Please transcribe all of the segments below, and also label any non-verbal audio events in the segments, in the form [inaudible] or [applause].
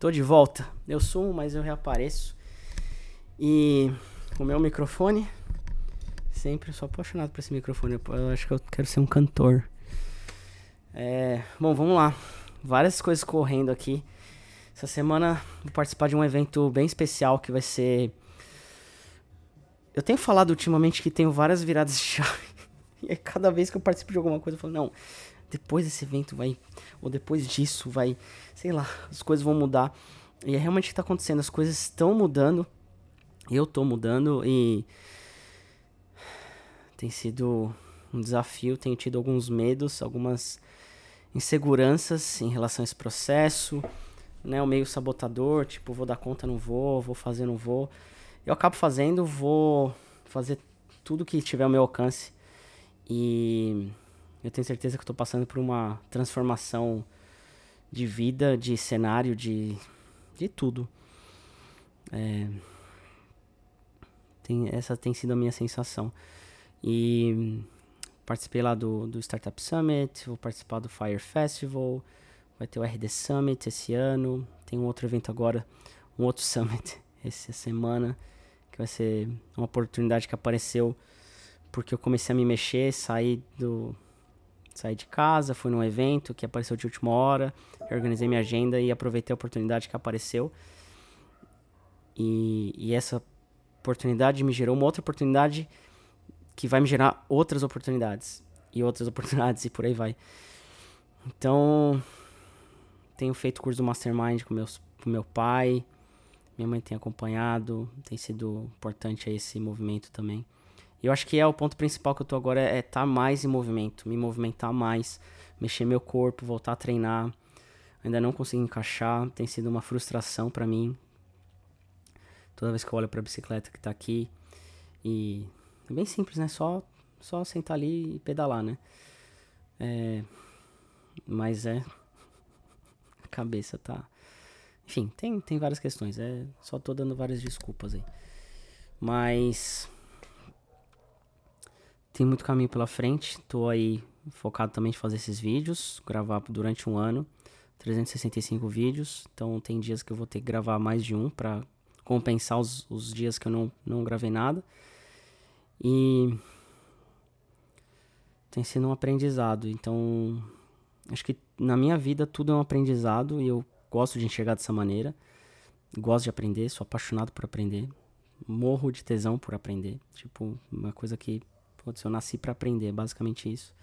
Tô de volta. Eu sumo, mas eu reapareço. E o meu microfone. Sempre sou apaixonado por esse microfone. Eu acho que eu quero ser um cantor. É, bom, vamos lá. Várias coisas correndo aqui. Essa semana vou participar de um evento bem especial que vai ser. Eu tenho falado ultimamente que tenho várias viradas de [laughs] chave. E cada vez que eu participo de alguma coisa, eu falo, não, depois desse evento vai. Ou depois disso vai. Sei lá, as coisas vão mudar. E é realmente o que está acontecendo. As coisas estão mudando. Eu estou mudando e. Tem sido um desafio. Tenho tido alguns medos, algumas inseguranças em relação a esse processo, né? O meio sabotador, tipo, vou dar conta, não vou, vou fazer, não vou. Eu acabo fazendo, vou fazer tudo que tiver ao meu alcance. E eu tenho certeza que estou passando por uma transformação de vida, de cenário, de, de tudo. É, tem, essa tem sido a minha sensação. E Participei lá do, do Startup Summit, vou participar do Fire Festival, vai ter o RD Summit esse ano, tem um outro evento agora, um outro [laughs] Summit essa semana, que vai ser uma oportunidade que apareceu porque eu comecei a me mexer, saí do saí de casa, fui num evento que apareceu de última hora, organizei minha agenda e aproveitei a oportunidade que apareceu. E, e essa oportunidade me gerou uma outra oportunidade que vai me gerar outras oportunidades e outras [laughs] oportunidades e por aí vai. Então, tenho feito curso do Mastermind com, meus, com meu pai, minha mãe tem acompanhado, tem sido importante esse movimento também. Eu acho que é o ponto principal que eu tô agora é estar tá mais em movimento, me movimentar mais, mexer meu corpo, voltar a treinar. Ainda não consigo encaixar, tem sido uma frustração para mim. Toda vez que eu olho para a bicicleta que tá aqui e é bem simples, né? Só, só sentar ali e pedalar, né? É, mas é. [laughs] A cabeça tá. Enfim, tem, tem várias questões. É, só tô dando várias desculpas aí. Mas. Tem muito caminho pela frente. Tô aí focado também em fazer esses vídeos. Gravar durante um ano. 365 vídeos. Então tem dias que eu vou ter que gravar mais de um para compensar os, os dias que eu não, não gravei nada. E tem sido um aprendizado. Então, acho que na minha vida tudo é um aprendizado e eu gosto de enxergar dessa maneira. Gosto de aprender, sou apaixonado por aprender. Morro de tesão por aprender. Tipo, uma coisa que, putz, eu nasci para aprender, basicamente isso.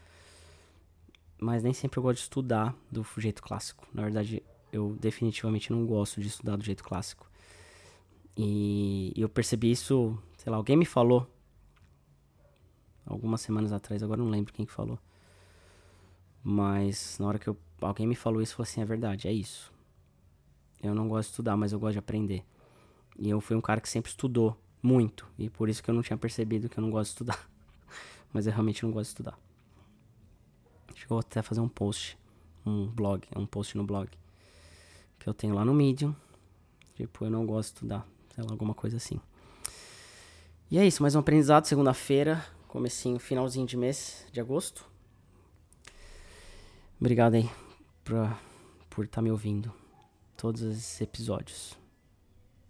Mas nem sempre eu gosto de estudar do jeito clássico. Na verdade, eu definitivamente não gosto de estudar do jeito clássico. E eu percebi isso, sei lá, alguém me falou algumas semanas atrás, agora não lembro quem que falou. Mas na hora que eu, alguém me falou isso, eu falei assim, é verdade, é isso. Eu não gosto de estudar, mas eu gosto de aprender. E eu fui um cara que sempre estudou muito, e por isso que eu não tinha percebido que eu não gosto de estudar. Mas eu realmente não gosto de estudar. Acho que eu vou até fazer um post, um blog, um post no blog que eu tenho lá no Medium. Tipo, eu não gosto de estudar, sei lá, alguma coisa assim. E é isso, mais um aprendizado, segunda-feira comecinho, finalzinho de mês de agosto. Obrigado aí pra, por estar tá me ouvindo todos esses episódios.